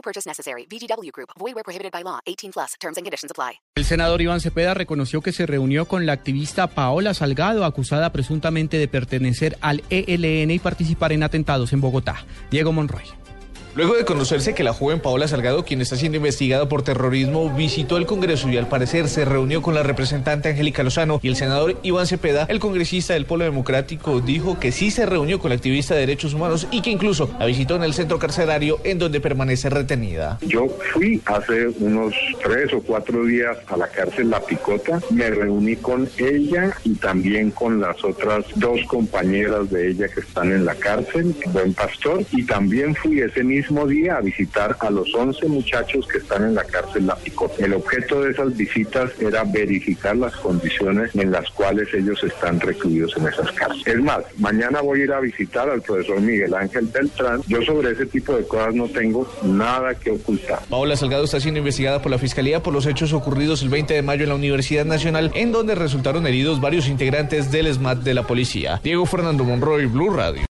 No purchase necessary. VGW Group. Void where prohibited by law. 18 plus. Terms and conditions apply. El senador Iván Cepeda reconoció que se reunió con la activista Paola Salgado, acusada presuntamente de pertenecer al ELN y participar en atentados en Bogotá. Diego Monroy. Luego de conocerse que la joven Paola Salgado, quien está siendo investigada por terrorismo, visitó el Congreso y al parecer se reunió con la representante Angélica Lozano y el senador Iván Cepeda, el congresista del Polo Democrático, dijo que sí se reunió con la activista de derechos humanos y que incluso la visitó en el centro carcelario en donde permanece retenida. Yo fui hace unos tres o cuatro días a la cárcel La Picota, me reuní con ella y también con las otras dos compañeras de ella que están en la cárcel, Buen Pastor, y también fui ese mismo mismo día a visitar a los 11 muchachos que están en la cárcel La Picota. El objeto de esas visitas era verificar las condiciones en las cuales ellos están recluidos en esas cárceles. Es más, mañana voy a ir a visitar al profesor Miguel Ángel Beltrán. Yo sobre ese tipo de cosas no tengo nada que ocultar. Paola Salgado está siendo investigada por la Fiscalía por los hechos ocurridos el 20 de mayo en la Universidad Nacional, en donde resultaron heridos varios integrantes del SMAT de la policía. Diego Fernando Monroy, Blue Radio.